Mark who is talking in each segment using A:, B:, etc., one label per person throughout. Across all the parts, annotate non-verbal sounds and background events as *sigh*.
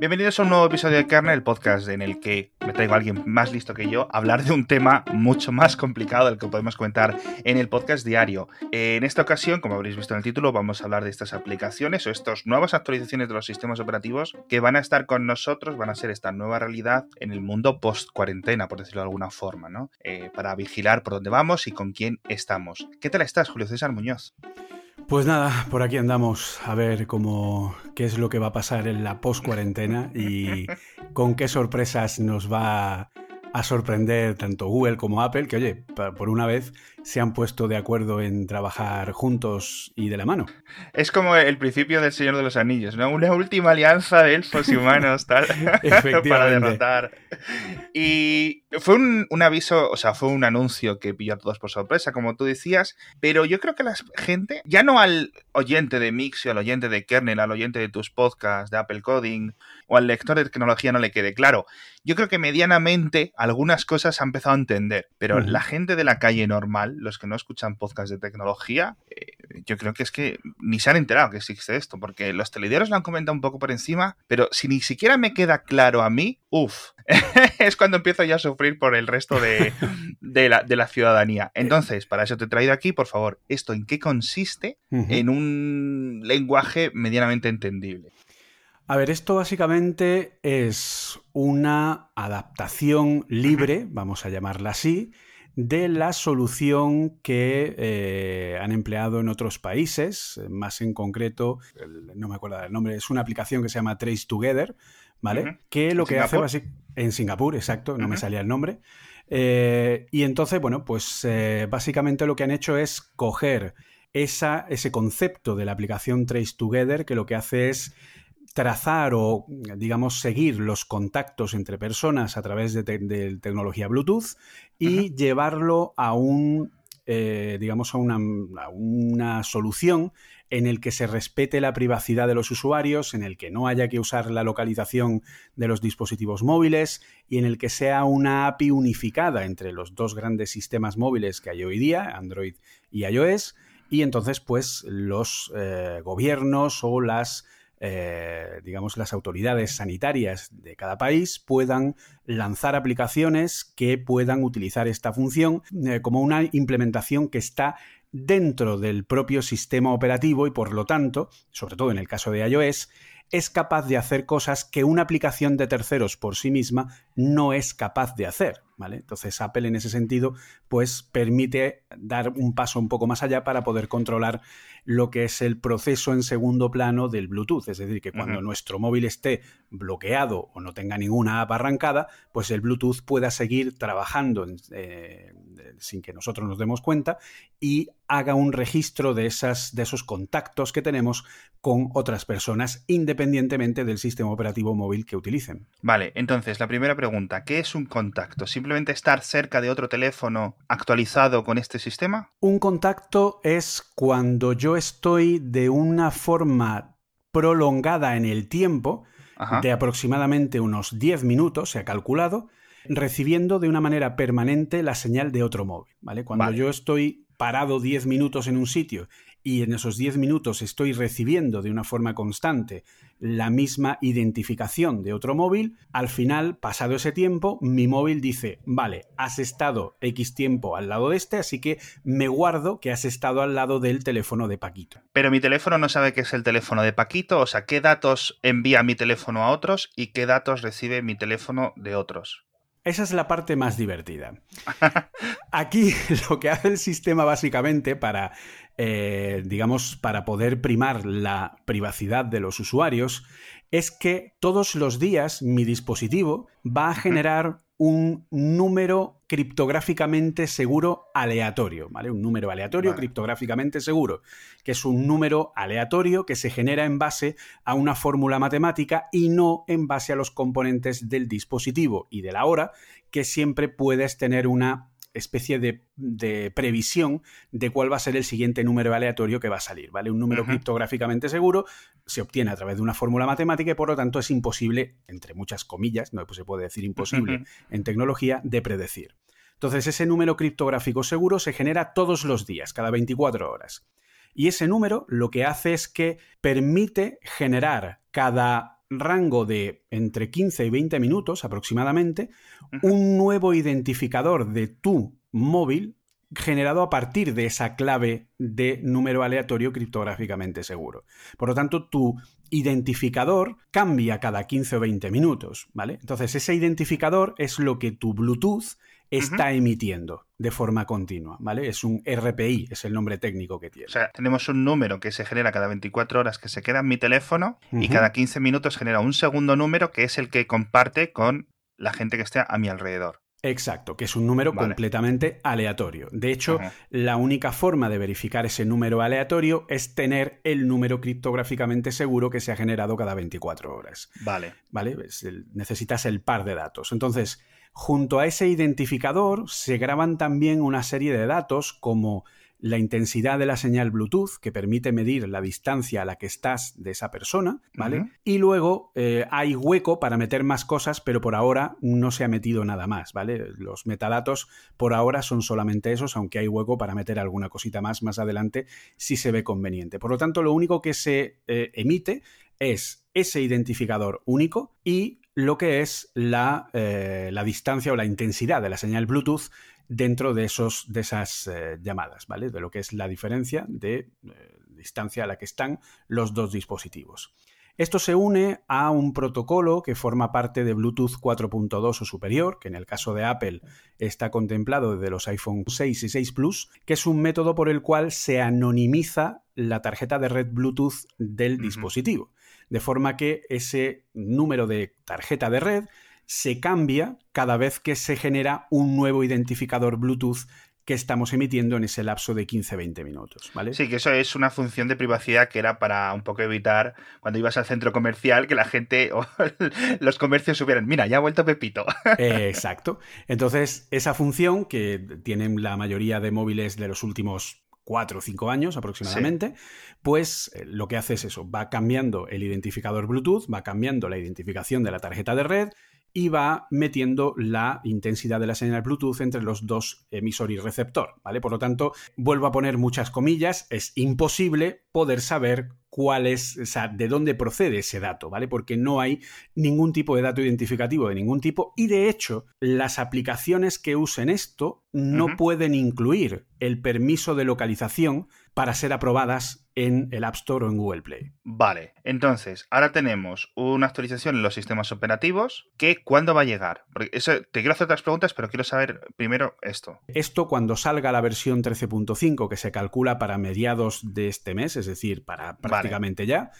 A: Bienvenidos a un nuevo episodio de Kernel, el podcast en el que me traigo a alguien más listo que yo a hablar de un tema mucho más complicado del que podemos comentar en el podcast diario. En esta ocasión, como habréis visto en el título, vamos a hablar de estas aplicaciones o estas nuevas actualizaciones de los sistemas operativos que van a estar con nosotros, van a ser esta nueva realidad en el mundo post-cuarentena, por decirlo de alguna forma, ¿no? Eh, para vigilar por dónde vamos y con quién estamos. ¿Qué tal estás, Julio César Muñoz?
B: Pues nada, por aquí andamos a ver cómo qué es lo que va a pasar en la post cuarentena y con qué sorpresas nos va a sorprender tanto Google como Apple, que oye, por una vez se han puesto de acuerdo en trabajar juntos y de la mano.
A: Es como el principio del Señor de los Anillos, ¿no? Una última alianza de elfos y humanos, tal, *laughs* para derrotar. Y fue un, aviso, o sea, fue un anuncio que pilló a todos por sorpresa, como tú decías, pero yo creo que la gente, ya no al oyente de Mixio, al oyente de Kernel, al oyente de tus podcasts, de Apple Coding, o al lector de tecnología no le quede claro. Yo creo que medianamente algunas cosas ha empezado a entender, pero la gente de la calle normal, los que no escuchan podcasts de tecnología, eh, yo creo que es que ni se han enterado que existe esto, porque los telediarios lo han comentado un poco por encima, pero si ni siquiera me queda claro a mí, uff, *laughs* es cuando empiezo ya a sufrir por el resto de, la, ciudadanía. Entonces, para eso te he traído aquí, por favor, ¿esto en qué consiste en un lenguaje medianamente entendible?
B: A ver, esto básicamente es una adaptación libre, vamos a llamarla así, de la solución que eh, han empleado en otros países, más en concreto, no me acuerdo del nombre, es una aplicación que se llama Trace Together, ¿vale? Que lo que hace en Singapur, exacto, no me salía el nombre. Eh, y entonces, bueno, pues eh, básicamente lo que han hecho es coger esa, ese concepto de la aplicación Trace Together, que lo que hace es trazar o, digamos, seguir los contactos entre personas a través de, tecnología Bluetooth y llevarlo a un, eh, digamos, a una, una, solución en el que se respete la privacidad de los usuarios, en el que no haya que usar la localización de los dispositivos móviles y en el que sea una API unificada entre los dos grandes sistemas móviles que hay hoy día, Android y iOS, y entonces pues los eh, gobiernos o las eh, digamos, las autoridades sanitarias de cada país puedan lanzar aplicaciones que puedan utilizar esta función eh, como una implementación que está dentro del propio sistema operativo y por lo tanto, sobre todo en el caso de iOS, es capaz de hacer cosas que una aplicación de terceros por sí misma no es capaz de hacer. ¿Vale? Entonces Apple en ese sentido pues permite dar un paso un poco más allá para poder controlar lo que es el proceso en segundo plano del Bluetooth. Es decir, que cuando nuestro móvil esté bloqueado o no tenga ninguna app arrancada, pues el Bluetooth pueda seguir trabajando eh, sin que nosotros nos demos cuenta y haga un registro de, esas, de esos contactos que tenemos con otras personas independientemente del sistema operativo móvil que utilicen.
A: Vale, entonces la primera pregunta, ¿qué es un contacto? ¿Simplemente estar cerca de otro teléfono actualizado con este sistema?
B: Un contacto es cuando yo estoy de una forma prolongada en el tiempo, de aproximadamente unos 10 minutos, se ha calculado, recibiendo de una manera permanente la señal de otro móvil. ¿vale? Cuando yo estoy parado 10 minutos en un sitio y en esos 10 minutos estoy recibiendo de una forma constante la misma identificación de otro móvil, al final, pasado ese tiempo, mi móvil dice, vale, has estado X tiempo al lado de este, así que me guardo que has estado al lado del teléfono de Paquito.
A: Pero mi teléfono no sabe que es el teléfono de Paquito, o sea, ¿qué datos envía mi teléfono a otros y qué datos recibe mi teléfono de otros?
B: Esa es la parte más divertida. *laughs* Aquí *laughs* lo que hace el sistema básicamente para eh, digamos, para poder primar la privacidad de los usuarios, es que todos los días mi dispositivo va a generar un número criptográficamente seguro aleatorio, ¿vale? Un número aleatorio criptográficamente seguro, que es un número aleatorio que se genera en base a una fórmula matemática y no en base a los componentes del dispositivo y de la hora, que siempre puedes tener una especie de, previsión de cuál va a ser el siguiente número aleatorio que va a salir, ¿vale? Un número criptográficamente seguro se obtiene a través de una fórmula matemática y por lo tanto es imposible, entre muchas comillas, no se puede decir imposible en tecnología, de predecir. Entonces ese número criptográfico seguro se genera todos los días, cada 24 horas. Y ese número lo que hace es que permite generar cada rango de entre 15 y 20 minutos aproximadamente un nuevo identificador de tu móvil generado a partir de esa clave de número aleatorio criptográficamente seguro. Por lo tanto, tu identificador cambia cada 15 o 20 minutos, ¿vale? Entonces, ese identificador es lo que tu Bluetooth está emitiendo de forma continua, ¿vale? Es un RPI, es el nombre técnico que tiene.
A: O sea, tenemos un número que se genera cada 24 horas que se queda en mi teléfono y cada 15 minutos genera un segundo número que es el que comparte con la gente que esté a mi alrededor.
B: Exacto, que es un número completamente aleatorio. De hecho, la única forma de verificar ese número aleatorio es tener el número criptográficamente seguro que se ha generado cada 24 horas.
A: Vale.
B: ¿Vale? necesitas el par de datos. Entonces, junto a ese identificador se graban también una serie de datos como la intensidad de la señal Bluetooth, que permite medir la distancia a la que estás de esa persona, ¿vale? Y luego eh, hay hueco para meter más cosas, pero por ahora no se ha metido nada más, ¿vale? Los metadatos por ahora son solamente esos, aunque hay hueco para meter alguna cosita más más adelante si se ve conveniente. Por lo tanto, lo único que se eh, emite es ese identificador único y lo que es la, eh, la, distancia o la intensidad de la señal Bluetooth dentro de, esos, de esas eh, llamadas, ¿vale? De lo que es la diferencia de eh, distancia a la que están los dos dispositivos. Esto se une a un protocolo que forma parte de Bluetooth 4.2 o superior, que en el caso de Apple está contemplado desde los iPhone 6 y 6 Plus, que es un método por el cual se anonimiza la tarjeta de red Bluetooth del dispositivo. De forma que ese número de tarjeta de red se cambia cada vez que se genera un nuevo identificador Bluetooth que estamos emitiendo en ese lapso de 15-20 minutos, ¿vale?
A: Sí, que eso es una función de privacidad que era para un poco evitar cuando ibas al centro comercial que la gente o *laughs* los comercios supieran, mira, ya ha vuelto Pepito. *laughs*
B: exacto. Entonces, esa función que tienen la mayoría de móviles de los últimos cuatro o cinco años aproximadamente, pues eh, lo que hace es eso, va cambiando el identificador Bluetooth, va cambiando la identificación de la tarjeta de red, y va metiendo la intensidad de la señal Bluetooth entre los dos emisor y receptor, ¿vale? Por lo tanto, vuelvo a poner muchas comillas, es imposible poder saber cuál es, o sea, de dónde procede ese dato, ¿vale? Porque no hay ningún tipo de dato identificativo de ningún tipo y de hecho, las aplicaciones que usen esto no pueden incluir el permiso de localización para ser aprobadas en el App Store o en Google Play.
A: Vale, entonces, ahora tenemos una actualización en los sistemas operativos que ¿cuándo va a llegar? Porque eso, te quiero hacer otras preguntas, pero quiero saber primero esto.
B: Esto cuando salga la versión 13.5, que se calcula para mediados de este mes, es decir, para prácticamente ya,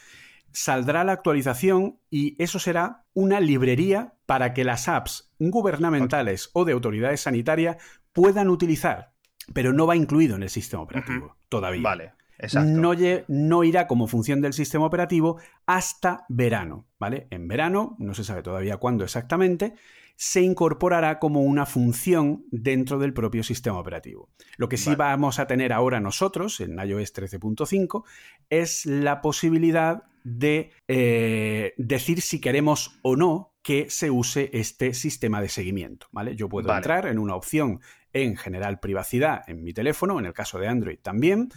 B: saldrá la actualización y eso será una librería para que las apps gubernamentales o de autoridades sanitarias puedan utilizar pero no va incluido en el sistema operativo todavía.
A: Vale. Exacto.
B: No, no, irá como función del sistema operativo hasta verano, ¿vale? En verano, no se sabe todavía cuándo exactamente, se incorporará como una función dentro del propio sistema operativo. Lo que sí vamos a tener ahora nosotros en iOS 13.5 es la posibilidad de eh, decir si queremos o no que se use este sistema de seguimiento, ¿vale? Yo puedo entrar en una opción en general privacidad en mi teléfono, en el caso de Android también,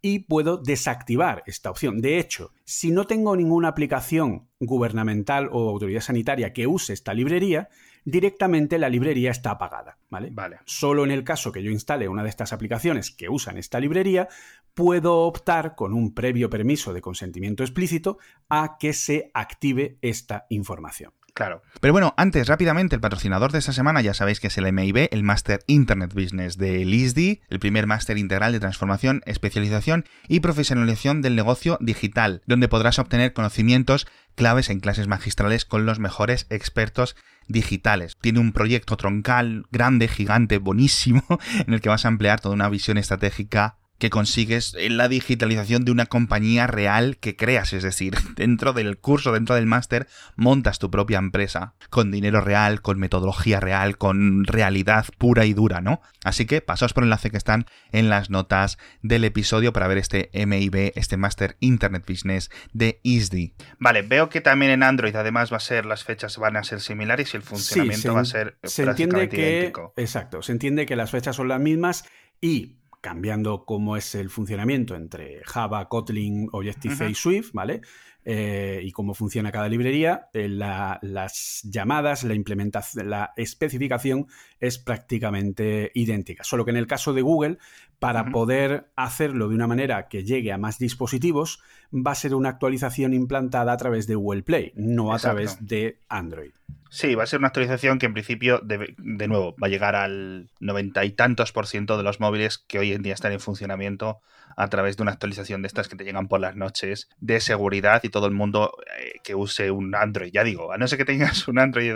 B: y puedo desactivar esta opción. De hecho, si no tengo ninguna aplicación gubernamental o autoridad sanitaria que use esta librería, directamente la librería está apagada, ¿vale?
A: Vale.
B: Solo en el caso que yo instale una de estas aplicaciones que usan esta librería, puedo optar con un previo permiso de consentimiento explícito a que se active esta información.
A: Claro. Pero bueno, antes, rápidamente, el patrocinador de esta semana ya sabéis que es el MIB, el Master Internet Business de LISD, el primer máster integral de transformación, especialización y profesionalización del negocio digital, donde podrás obtener conocimientos claves en clases magistrales con los mejores expertos digitales. Tiene un proyecto troncal, grande, gigante, buenísimo, *laughs* en el que vas a emplear toda una visión estratégica que consigues en la digitalización de una compañía real que creas, es decir, *laughs* dentro del curso, dentro del máster, montas tu propia empresa con dinero real, con metodología real, con realidad pura y dura, ¿no? Así que pasaos por el enlace que están en las notas del episodio para ver este MIB, este Master Internet Business de ISDI. Vale, veo que también en Android además va a ser, las fechas van a ser similares y el funcionamiento va a ser
B: se entiende que, Exacto, se entiende que las fechas son las mismas y cambiando cómo es el funcionamiento entre Java, Kotlin, Objective-C y Swift, ¿vale? eh, y cómo funciona cada librería, eh, las llamadas, la implementación, la especificación es prácticamente idéntica. Solo que en el caso de Google, para poder hacerlo de una manera que llegue a más dispositivos, va a ser una actualización implantada a través de Google Play, no a través de Android.
A: Sí, va a ser una actualización que en principio, de, de, nuevo, va a llegar al noventa y tantos por ciento de los móviles que hoy en día están en funcionamiento a través de una actualización de estas que te llegan por las noches de seguridad y todo el mundo eh, que use un Android. Ya digo, a no ser que tengas un Android de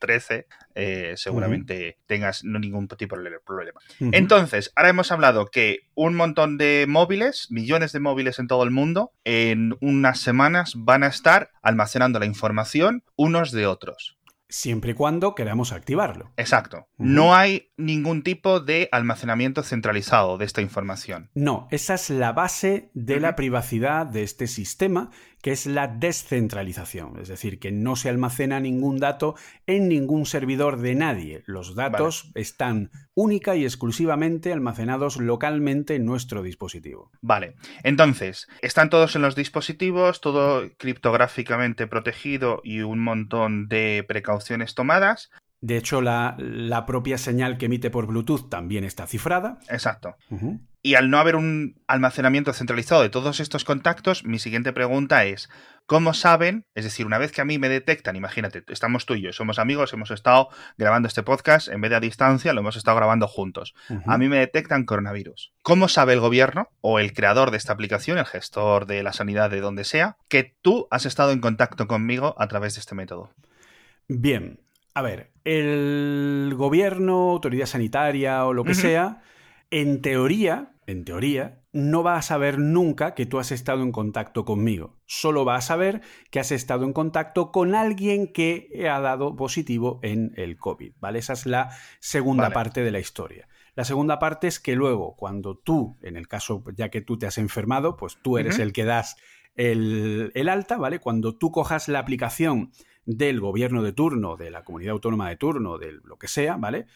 A: 2013, eh, seguramente tengas ningún tipo de problema. Entonces, ahora hemos hablado que un montón de móviles, millones de móviles en todo el mundo, en unas semanas van a estar almacenando la información unos de otros.
B: Siempre y cuando queramos activarlo.
A: Exacto. No hay ningún tipo de almacenamiento centralizado de esta información.
B: No, esa es la base de la privacidad de este sistema que es la descentralización, es decir, que no se almacena ningún dato en ningún servidor de nadie. Los datos están única y exclusivamente almacenados localmente en nuestro dispositivo.
A: Vale, entonces, están todos en los dispositivos, todo criptográficamente protegido y un montón de precauciones tomadas.
B: De hecho, la, propia señal que emite por Bluetooth también está cifrada.
A: Exacto. Y al no haber un almacenamiento centralizado de todos estos contactos, mi siguiente pregunta es, ¿cómo saben? Es decir, una vez que a mí me detectan, imagínate, estamos tú y yo, somos amigos, hemos estado grabando este podcast, en vez de a distancia, lo hemos estado grabando juntos. A mí me detectan coronavirus. ¿Cómo sabe el gobierno o el creador de esta aplicación, el gestor de la sanidad de donde sea, que tú has estado en contacto conmigo a través de este método?
B: Bien, a ver, el gobierno, autoridad sanitaria o lo que sea, en teoría, en teoría, no va a saber nunca que tú has estado en contacto conmigo. Solo va a saber que has estado en contacto con alguien que ha dado positivo en el COVID, ¿vale? Esa es la segunda parte de la historia. La segunda parte es que luego, cuando tú, en el caso ya que tú te has enfermado, pues tú eres el que das el, el, alta, ¿vale? Cuando tú cojas la aplicación del gobierno de turno, de la comunidad autónoma de turno, de lo que sea, ¿vale?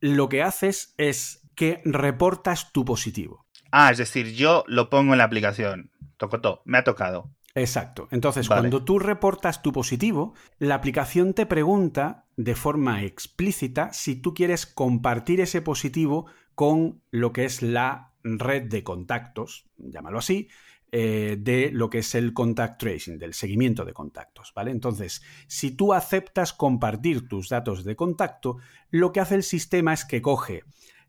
B: Lo que haces es que reportas tu positivo.
A: Ah, es decir, yo lo pongo en la aplicación. Tocotó, me ha tocado.
B: Exacto. Entonces, cuando tú reportas tu positivo, la aplicación te pregunta de forma explícita si tú quieres compartir ese positivo con lo que es la red de contactos, llámalo así, eh, de lo que es el contact tracing, del seguimiento de contactos, ¿vale? Entonces, si tú aceptas compartir tus datos de contacto, lo que hace el sistema es que coge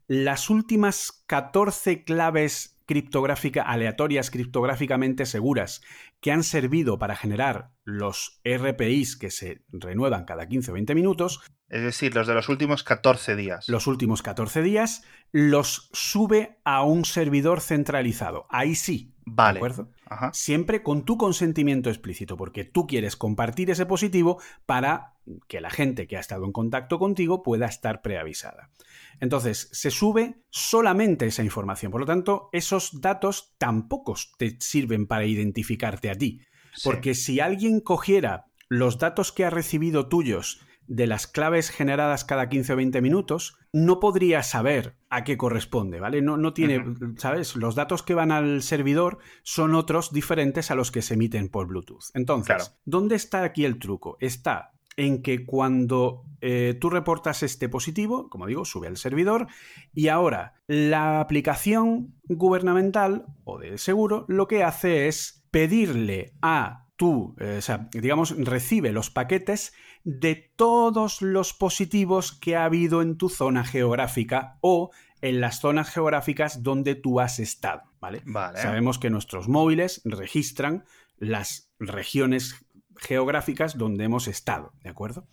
B: las últimas 14 claves criptográficas aleatorias criptográficamente seguras que han servido para generar los RPIs que se renuevan cada 15 o 20 minutos.
A: Es decir, los de los últimos 14 días.
B: Los últimos 14 días los sube a un servidor centralizado. Ahí sí.
A: Vale. ¿De
B: acuerdo? Siempre con tu consentimiento explícito, porque tú quieres compartir ese positivo para que la gente que ha estado en contacto contigo pueda estar preavisada. Entonces, se sube solamente esa información. Por lo tanto, esos datos tampoco te sirven para identificarte a ti. Porque si alguien cogiera los datos que ha recibido tuyos de las claves generadas cada 15 o 20 minutos, no podría saber a qué corresponde, ¿vale? No, no tiene, ¿sabes? Los datos que van al servidor son otros diferentes a los que se emiten por Bluetooth. Entonces, ¿dónde está aquí el truco? Está en que cuando eh, tú reportas este positivo, como digo, sube al servidor y ahora la aplicación gubernamental o de seguro lo que hace es pedirle a tú, eh, o sea, digamos, recibe los paquetes de todos los positivos que ha habido en tu zona geográfica o en las zonas geográficas donde tú has estado, ¿vale? Sabemos que nuestros móviles registran las regiones geográficas donde hemos estado, ¿de acuerdo?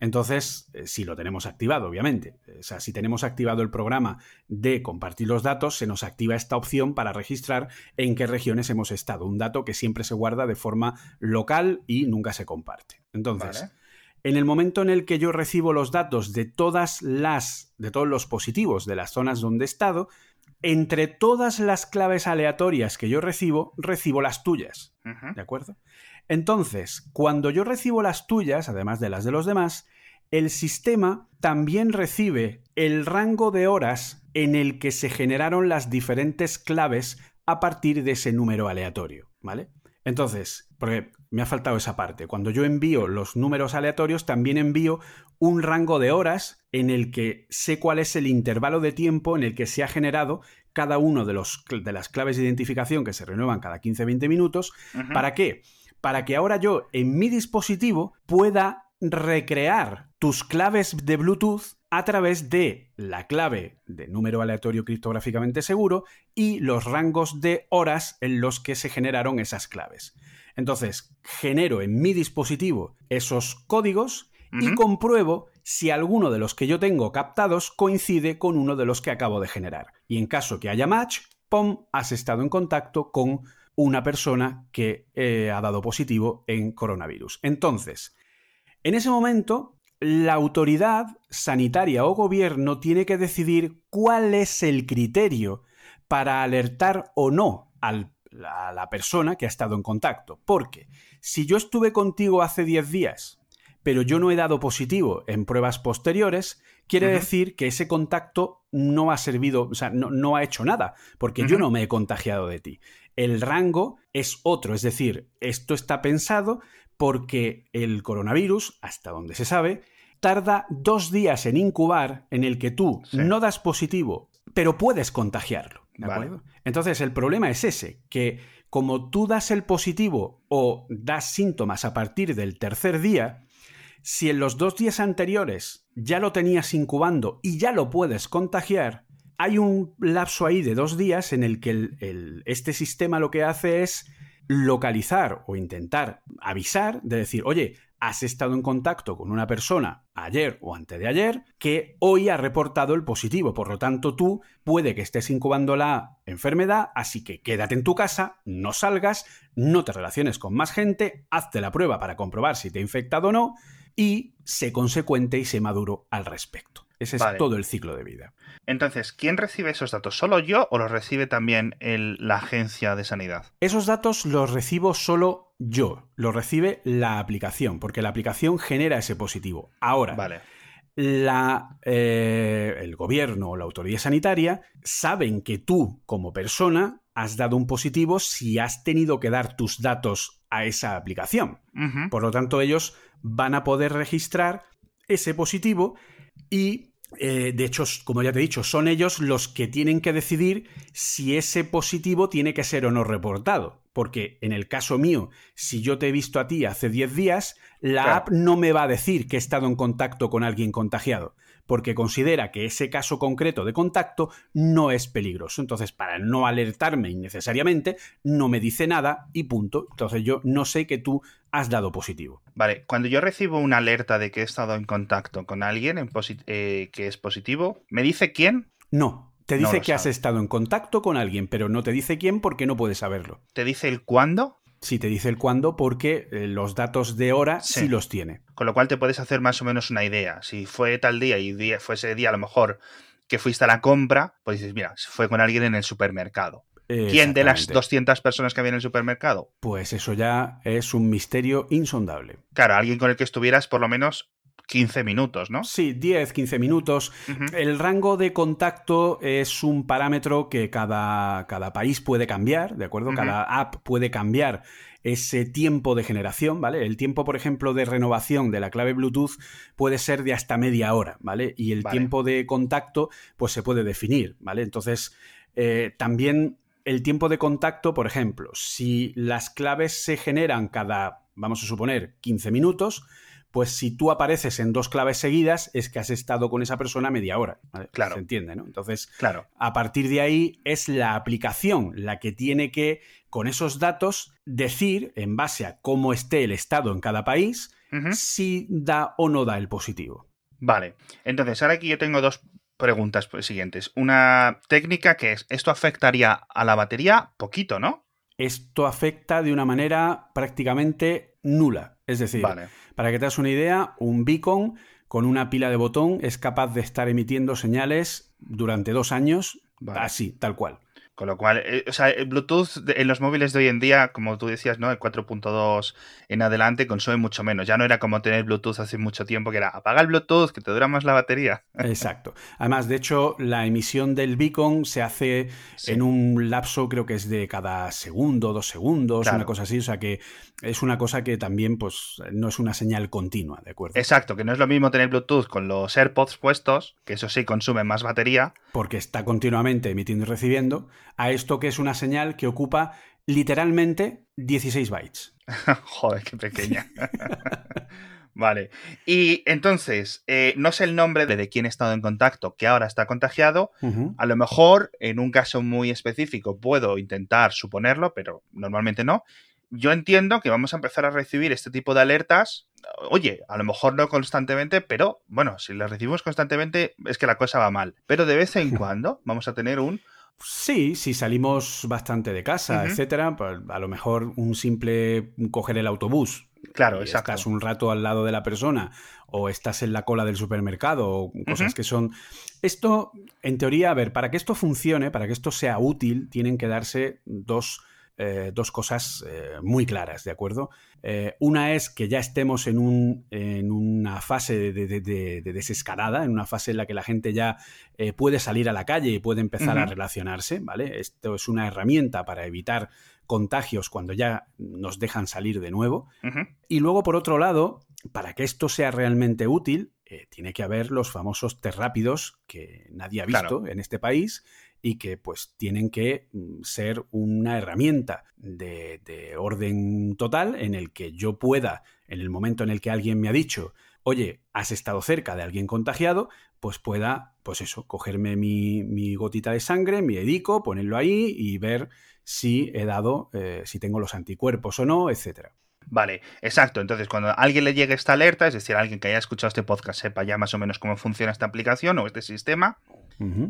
B: Entonces, eh, si lo tenemos activado, obviamente, o sea, si tenemos activado el programa de compartir los datos, se nos activa esta opción para registrar en qué regiones hemos estado, un dato que siempre se guarda de forma local y nunca se comparte. Entonces, en el momento en el que yo recibo los datos de todas las de todos los positivos de las zonas donde he estado, entre todas las claves aleatorias que yo recibo, recibo las tuyas. ¿De acuerdo? Entonces, cuando yo recibo las tuyas, además de las de los demás, el sistema también recibe el rango de horas en el que se generaron las diferentes claves a partir de ese número aleatorio, ¿vale? Entonces, porque me ha faltado esa parte, cuando yo envío los números aleatorios, también envío un rango de horas en el que sé cuál es el intervalo de tiempo en el que se ha generado cada uno de, los, de las claves de identificación que se renuevan cada 15-20 minutos. ¿Para qué? Para que ahora yo en mi dispositivo pueda recrear tus claves de Bluetooth a través de la clave de número aleatorio criptográficamente seguro y los rangos de horas en los que se generaron esas claves. Entonces, genero en mi dispositivo esos códigos y compruebo si alguno de los que yo tengo captados coincide con uno de los que acabo de generar. Y en caso que haya match, ¡pum!, has estado en contacto con una persona que eh, ha dado positivo en coronavirus. Entonces, en ese momento, la autoridad sanitaria o gobierno tiene que decidir cuál es el criterio para alertar o no a la persona que ha estado en contacto. Porque si yo estuve contigo hace 10 días, pero yo no he dado positivo en pruebas posteriores, quiere decir que ese contacto no ha servido, o sea, no, ha hecho nada, porque yo no me he contagiado de ti. El rango es otro, es decir, esto está pensado porque el coronavirus, hasta donde se sabe, tarda dos días en incubar en el que tú no das positivo, pero puedes contagiarlo. Entonces, el problema es ese, que como tú das el positivo o das síntomas a partir del tercer día, si en los dos días anteriores ya lo tenías incubando y ya lo puedes contagiar, hay un lapso ahí de dos días en el que este sistema lo que hace es localizar o intentar avisar de decir, oye, has estado en contacto con una persona ayer o antes de ayer que hoy ha reportado el positivo. Por lo tanto, tú puede que estés incubando la enfermedad, así que quédate en tu casa, no salgas, no te relaciones con más gente, hazte la prueba para comprobar si te ha infectado o no y sé consecuente y sé maduro al respecto. Ese es todo el ciclo de vida.
A: Entonces, ¿quién recibe esos datos? ¿Solo yo o los recibe también la agencia de sanidad?
B: Esos datos los recibo solo yo, los recibe la aplicación, porque la aplicación genera ese positivo. Ahora,
A: vale.
B: Eh, el gobierno o la autoridad sanitaria saben que tú, como persona, has dado un positivo si has tenido que dar tus datos a esa aplicación. Por lo tanto, ellos van a poder registrar ese positivo y eh, de hecho, como ya te he dicho, son ellos los que tienen que decidir si ese positivo tiene que ser o no reportado. Porque en el caso mío, si yo te he visto a ti hace 10 días, la app no me va a decir que he estado en contacto con alguien contagiado porque considera que ese caso concreto de contacto no es peligroso. Entonces, para no alertarme innecesariamente, no me dice nada y punto. Entonces, yo no sé que tú has dado positivo.
A: Vale, cuando yo recibo una alerta de que he estado en contacto con alguien eh, que es positivo, ¿me dice quién?
B: No, te dice que has estado en contacto con alguien, pero no te dice quién porque no puedes saberlo.
A: ¿Te dice el cuándo?
B: Sí, te dice el cuándo porque eh, los datos de hora sí. los tiene.
A: Con lo cual te puedes hacer más o menos una idea. Si fue tal día y día, fue ese día a lo mejor que fuiste a la compra, pues dices, mira, fue con alguien en el supermercado. ¿Quién de las 200 personas que había en el supermercado?
B: Pues eso ya es un misterio insondable.
A: Claro, alguien con el que estuvieras por lo menos 15 minutos, ¿no?
B: Sí, 10, 15 minutos. El rango de contacto es un parámetro que cada, cada país puede cambiar, ¿de acuerdo? Cada app puede cambiar ese tiempo de generación, ¿vale? El tiempo, por ejemplo, de renovación de la clave Bluetooth puede ser de hasta media hora, ¿vale? Y el tiempo de contacto, pues se puede definir, ¿vale? Entonces, eh, también el tiempo de contacto, por ejemplo, si las claves se generan cada, vamos a suponer, 15 minutos, pues si tú apareces en dos claves seguidas es que has estado con esa persona media hora.
A: Claro.
B: Se entiende, ¿no? Entonces,
A: claro.
B: a partir de ahí es la aplicación la que tiene que, con esos datos, decir, en base a cómo esté el estado en cada país, si da o no da el positivo.
A: Vale. Entonces, ahora aquí yo tengo dos preguntas siguientes. Una técnica que es, ¿esto afectaría a la batería? Poquito, ¿no?
B: Esto afecta de una manera prácticamente nula. Es decir, para que te hagas una idea, un beacon con una pila de botón es capaz de estar emitiendo señales durante dos años, así, tal cual.
A: Con lo cual, eh, o sea, el Bluetooth en los móviles de hoy en día, como tú decías, ¿no? El 4.2 en adelante consume mucho menos. Ya no era como tener Bluetooth hace mucho tiempo, que era apaga el Bluetooth, que te dura más la batería. *laughs*
B: Exacto. Además, de hecho, la emisión del beacon se hace en un lapso, creo que es de cada segundo, dos segundos, una cosa así. O sea que es una cosa que también, pues, no es una señal continua, ¿de acuerdo?
A: Exacto, que no es lo mismo tener Bluetooth con los AirPods puestos, que eso sí consume más batería.
B: Porque está continuamente emitiendo y recibiendo a esto que es una señal que ocupa literalmente 16 bytes. *laughs*
A: Joder, qué pequeña. *laughs* vale. Y entonces, eh, no sé el nombre de, quién he estado en contacto que ahora está contagiado. A lo mejor, en un caso muy específico, puedo intentar suponerlo, pero normalmente no. Yo entiendo que vamos a empezar a recibir este tipo de alertas. Oye, a lo mejor no constantemente, pero bueno, si las recibimos constantemente es que la cosa va mal. Pero de vez en *laughs* cuando vamos a tener un
B: Sí, si salimos bastante de casa, etcétera, pues a lo mejor un simple coger el autobús.
A: Claro,
B: exacto. Estás un rato al lado de la persona o estás en la cola del supermercado o cosas que son. Esto, en teoría, a ver, para que esto funcione, para que esto sea útil, tienen que darse dos eh, dos cosas eh, muy claras, ¿de acuerdo? Eh, una es que ya estemos en, un, en una fase de, desescalada, en una fase en la que la gente ya puede salir a la calle y puede empezar a relacionarse, ¿vale? Esto es una herramienta para evitar contagios cuando ya nos dejan salir de nuevo. Y luego, por otro lado, para que esto sea realmente útil, tiene que haber los famosos test rápidos que nadie ha visto en este país y que pues tienen que mm, ser una herramienta de, orden total en el que yo pueda, en el momento en el que alguien me ha dicho, oye, has estado cerca de alguien contagiado, pues pueda, pues eso, cogerme mi, gotita de sangre, mi edico, ponerlo ahí y ver si he dado, eh, si tengo los anticuerpos o no, etcétera.
A: Vale, exacto. Entonces, cuando a alguien le llegue esta alerta, es decir, alguien que haya escuchado este podcast sepa ya más o menos cómo funciona esta aplicación o este sistema,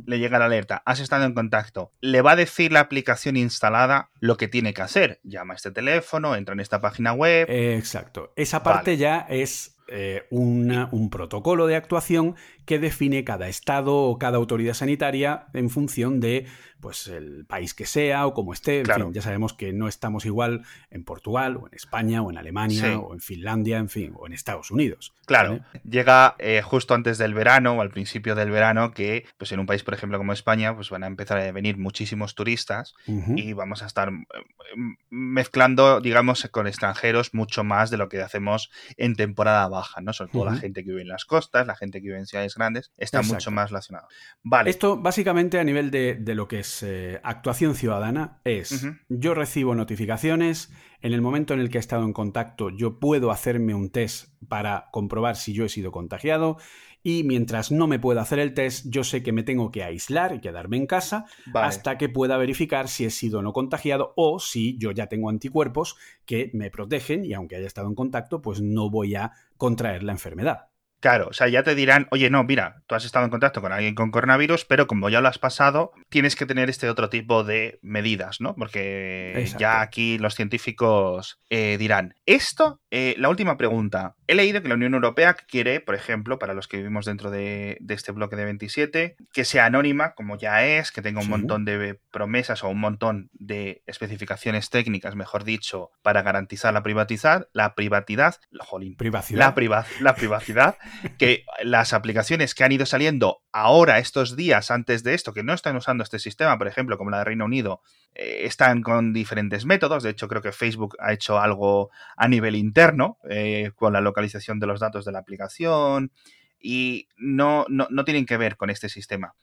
A: le llega la alerta, has estado en contacto, le va a decir la aplicación instalada lo que tiene que hacer. Llama a este teléfono, entra en esta página web.
B: exacto. Esa parte ya es eh, un protocolo de actuación que define cada estado o cada autoridad sanitaria en función de pues el país que sea o como esté. En fin, ya sabemos que no estamos igual en Portugal o en España o en Alemania o en Finlandia, en fin, o en Estados Unidos.
A: Claro, llega eh, justo antes del verano o al principio del verano que pues en un país, por ejemplo, como España, pues van a empezar a venir muchísimos turistas y vamos a estar eh, mezclando, digamos, con extranjeros mucho más de lo que hacemos en temporada baja, ¿no? Sobre todo la gente que vive en las costas, la gente que vive en ciudades grandes, está mucho más relacionado. Vale.
B: Esto básicamente a nivel de, lo que es eh, actuación ciudadana es, yo recibo notificaciones, en el momento en el que he estado en contacto yo puedo hacerme un test para comprobar si yo he sido contagiado y mientras no me pueda hacer el test, yo sé que me tengo que aislar y quedarme en casa hasta que pueda verificar si he sido no contagiado o si yo ya tengo anticuerpos que me protegen y aunque haya estado en contacto, pues no voy a contraer la enfermedad.
A: Claro, o sea, ya te dirán, oye, no, mira, tú has estado en contacto con alguien con coronavirus, pero como ya lo has pasado, tienes que tener este otro tipo de medidas, ¿no? Porque ya aquí los científicos eh, dirán, esto, eh, la última pregunta, he leído que la Unión Europea quiere, por ejemplo, para los que vivimos dentro de, este bloque de 27, que sea anónima, como ya es, que tenga un montón de promesas o un montón de especificaciones técnicas, mejor dicho, para garantizar la privatizar, la privatidad, jolín,
B: privacidad.
A: La, la privacidad que las aplicaciones que han ido saliendo ahora, estos días, antes de esto, que no están usando este sistema, por ejemplo, como la de Reino Unido, eh, están con diferentes métodos. De hecho, creo que Facebook ha hecho algo a nivel interno eh, con la localización de los datos de la aplicación y no, no, tienen que ver con este sistema.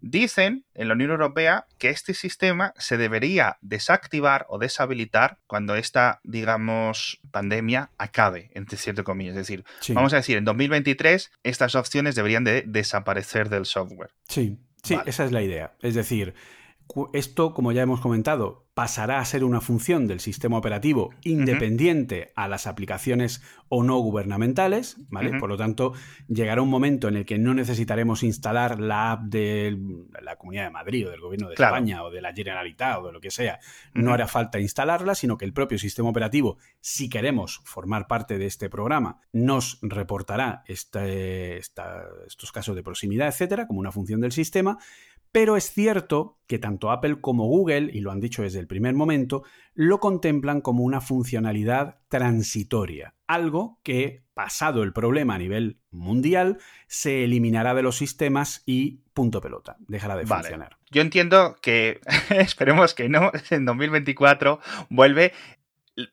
A: Dicen en la Unión Europea que este sistema se debería desactivar o deshabilitar cuando esta, digamos, pandemia acabe, entre cierto comillas. Es decir, vamos a decir, en 2023 estas opciones deberían de desaparecer del software.
B: Sí, sí, esa es la idea. Es decir, esto, como ya hemos comentado, pasará a ser una función del sistema operativo independiente a las aplicaciones o no gubernamentales, ¿vale? Por lo tanto, llegará un momento en el que no necesitaremos instalar la app de la Comunidad de Madrid o del Gobierno de España o de la Generalitat o de lo que sea. No hará falta instalarla, sino que el propio sistema operativo, si queremos formar parte de este programa, nos reportará este, estos casos de proximidad, etcétera, como una función del sistema Pero es cierto que tanto Apple como Google, y lo han dicho desde el primer momento, lo contemplan como una funcionalidad transitoria, algo que, pasado el problema a nivel mundial, se eliminará de los sistemas y punto pelota, dejará de funcionar.
A: Yo entiendo que, *laughs* esperemos que no, *laughs* en 2024 vuelve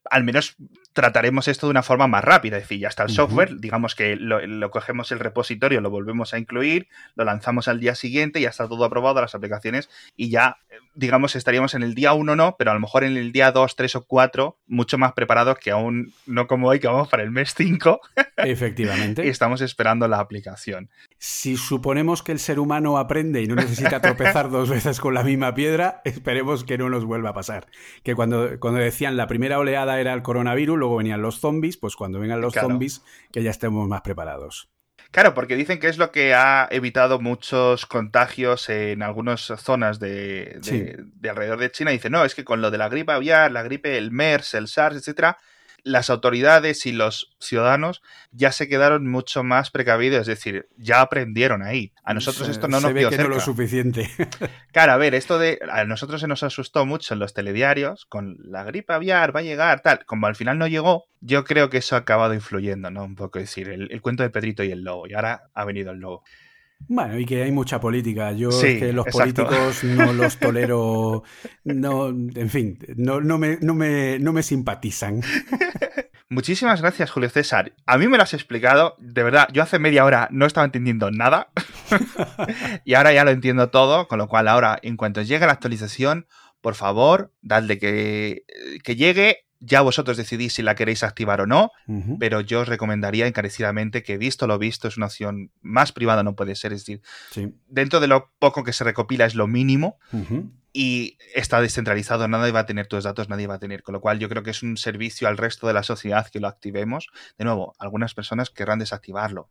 A: al menos trataremos esto de una forma más rápida. Es decir, ya está el software, digamos que lo, cogemos el repositorio, lo volvemos a incluir, lo lanzamos al día siguiente, ya está todo aprobado, las aplicaciones, y ya, digamos, estaríamos en el día 1 no, pero a lo mejor en el día 2, 3 o 4, mucho más preparados que aún, no como hoy, que vamos para el mes 5. *laughs*
B: Efectivamente.
A: y estamos esperando la aplicación.
B: Si suponemos que el ser humano aprende y no necesita tropezar dos veces con la misma piedra, esperemos que no nos vuelva a pasar. Que cuando, cuando decían la primera oleada era el coronavirus, luego venían los zombies, pues cuando vengan los zombies, que ya estemos más preparados.
A: Claro, porque dicen que es lo que ha evitado muchos contagios en algunas zonas de, de, alrededor de China. Dicen, no, es que con lo de la gripe aviar, la gripe, el MERS, el SARS, etcétera, las autoridades y los ciudadanos ya se quedaron mucho más precavidos, es decir, ya aprendieron ahí. A nosotros esto no nos
B: ve que no lo suficiente. *laughs*
A: Claro, a ver, esto de a nosotros se nos asustó mucho en los telediarios con la gripe aviar va a llegar tal, como al final no llegó, yo creo que eso ha acabado influyendo, ¿no? Un poco decir, el, cuento de Pedrito y el lobo y ahora ha venido el lobo.
B: Bueno, y que hay mucha política. Yo que los políticos no *laughs* los tolero. No, en fin, no, no, me, no, me, no me simpatizan. *laughs*
A: Muchísimas gracias, Julio César. A mí me lo has explicado. De verdad, yo hace media hora no estaba entendiendo nada. *laughs* y ahora ya lo entiendo todo. Con lo cual, ahora, en cuanto llegue la actualización, por favor, dadle que, que llegue ya vosotros decidís si la queréis activar o no, pero yo os recomendaría encarecidamente que visto lo visto es una opción más privada, no puede ser, es decir, dentro de lo poco que se recopila es lo mínimo y está descentralizado, nadie va a tener tus datos, nadie va a tener, con lo cual yo creo que es un servicio al resto de la sociedad que lo activemos. De nuevo, algunas personas querrán desactivarlo.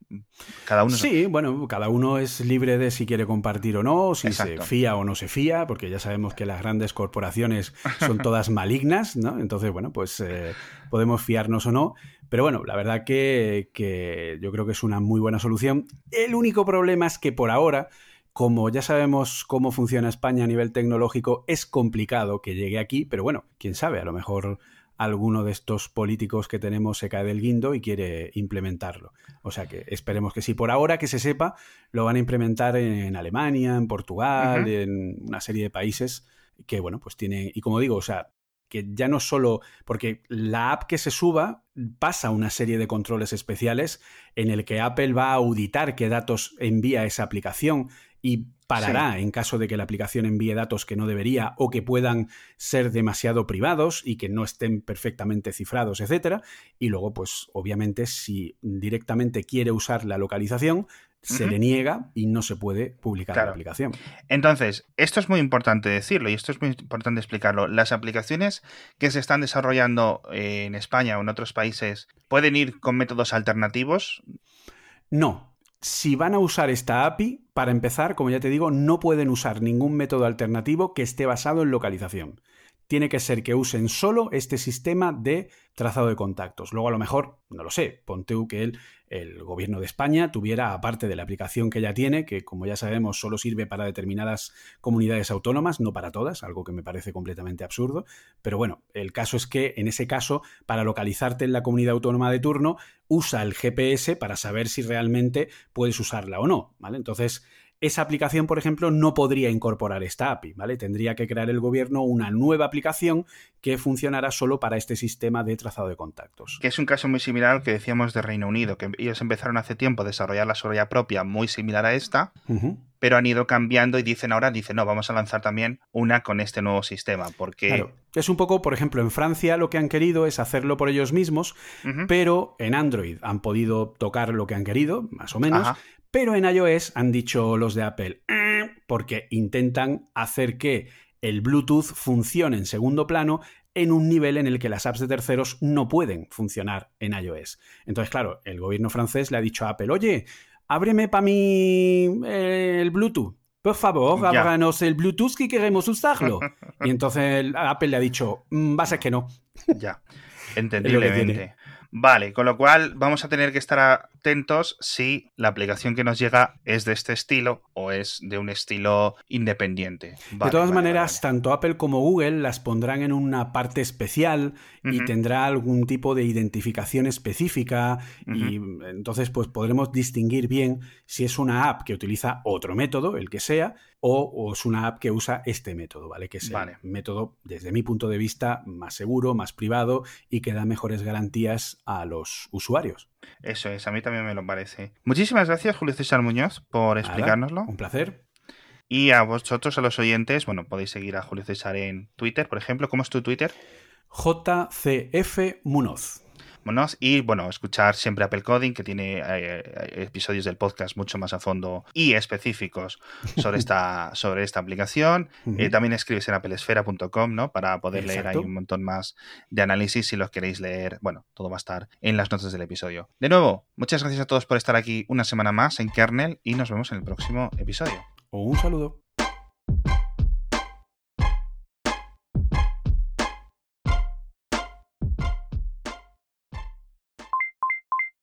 A: Cada uno
B: Sí, bueno, cada uno es libre de si quiere compartir o no, si se fía o no se fía, porque ya sabemos que las grandes corporaciones son todas malignas, ¿no? Entonces, bueno, pues eh, podemos fiarnos o no. Pero bueno, la verdad que, que yo creo que es una muy buena solución. El único problema es que por ahora como ya sabemos cómo funciona España a nivel tecnológico, es complicado que llegue aquí, pero bueno, quién sabe, a lo mejor alguno de estos políticos que tenemos se cae del guindo y quiere implementarlo. O sea que esperemos que sí. Por ahora que se sepa, lo van a implementar en Alemania, en Portugal, en una serie de países que, bueno, pues tienen, y como digo, o sea, que ya no solo, porque la app que se suba pasa una serie de controles especiales en el que Apple va a auditar qué datos envía esa aplicación y parará en caso de que la aplicación envíe datos que no debería o que puedan ser demasiado privados y que no estén perfectamente cifrados, etcétera. Y luego, pues, obviamente, si directamente quiere usar la localización, se le niega y no se puede publicar la aplicación.
A: Entonces, esto es muy importante decirlo y esto es muy importante explicarlo. Las aplicaciones que se están desarrollando en España o en otros países pueden ir con métodos alternativos.
B: No, si van a usar esta API, para empezar, como ya te digo, no pueden usar ningún método alternativo que esté basado en localización tiene que ser que usen solo este sistema de trazado de contactos. Luego a lo mejor, no lo sé, ponte que el, el, gobierno de España tuviera, aparte de la aplicación que ya tiene, que como ya sabemos solo sirve para determinadas comunidades autónomas, no para todas, algo que me parece completamente absurdo, pero bueno, el caso es que en ese caso, para localizarte en la comunidad autónoma de turno, usa el GPS para saber si realmente puedes usarla o no, ¿vale? Entonces, esa aplicación, por ejemplo, no podría incorporar esta API, ¿vale? Tendría que crear el gobierno una nueva aplicación que funcionara solo para este sistema de trazado de contactos.
A: Que es un caso muy similar al que decíamos de Reino Unido, que ellos empezaron hace tiempo a desarrollar la suya propia muy similar a esta, pero han ido cambiando y dicen ahora, dicen, no, vamos a lanzar también una con este nuevo sistema, porque... Claro.
B: Es un poco, por ejemplo, en Francia lo que han querido es hacerlo por ellos mismos, pero en Android han podido tocar lo que han querido, más o menos, pero en iOS han dicho los de Apple, eh", porque intentan hacer que el Bluetooth funcione en segundo plano en un nivel en el que las apps de terceros no pueden funcionar en iOS. Entonces, claro, el gobierno francés le ha dicho a Apple, oye, ábreme para mí eh, el Bluetooth. Por favor, ábranos el Bluetooth que queremos usarlo. *laughs* y entonces Apple le ha dicho, mm, va a ser que no.
A: Ya, *laughs* entendiblemente. Vale, con lo cual vamos a tener que estar atentos si la aplicación que nos llega es de este estilo o es de un estilo independiente.
B: de todas maneras, tanto Apple como Google las pondrán en una parte especial y tendrá algún tipo de identificación específica y entonces pues podremos distinguir bien si es una app que utiliza otro método, el que sea, o, es una app que usa este método, ¿vale? Que es el método, desde mi punto de vista, más seguro, más privado y que da mejores garantías a los usuarios.
A: Eso es, a mí también me lo parece. Muchísimas gracias, Julio César Muñoz, por explicárnoslo.
B: Un placer.
A: Y a vosotros, a los oyentes, bueno, podéis seguir a Julio César en Twitter, por ejemplo. ¿Cómo es tu Twitter?
B: JCF Munoz
A: y bueno, escuchar siempre Apple Coding, que tiene eh, episodios del podcast mucho más a fondo y específicos sobre esta, *laughs* sobre esta aplicación. Eh, también escribes en applesfera.com, ¿no? Para poder leer ahí un montón más de análisis si los queréis leer. Bueno, todo va a estar en las notas del episodio. De nuevo, muchas gracias a todos por estar aquí una semana más en Kernel y nos vemos en el próximo episodio.
B: Un saludo.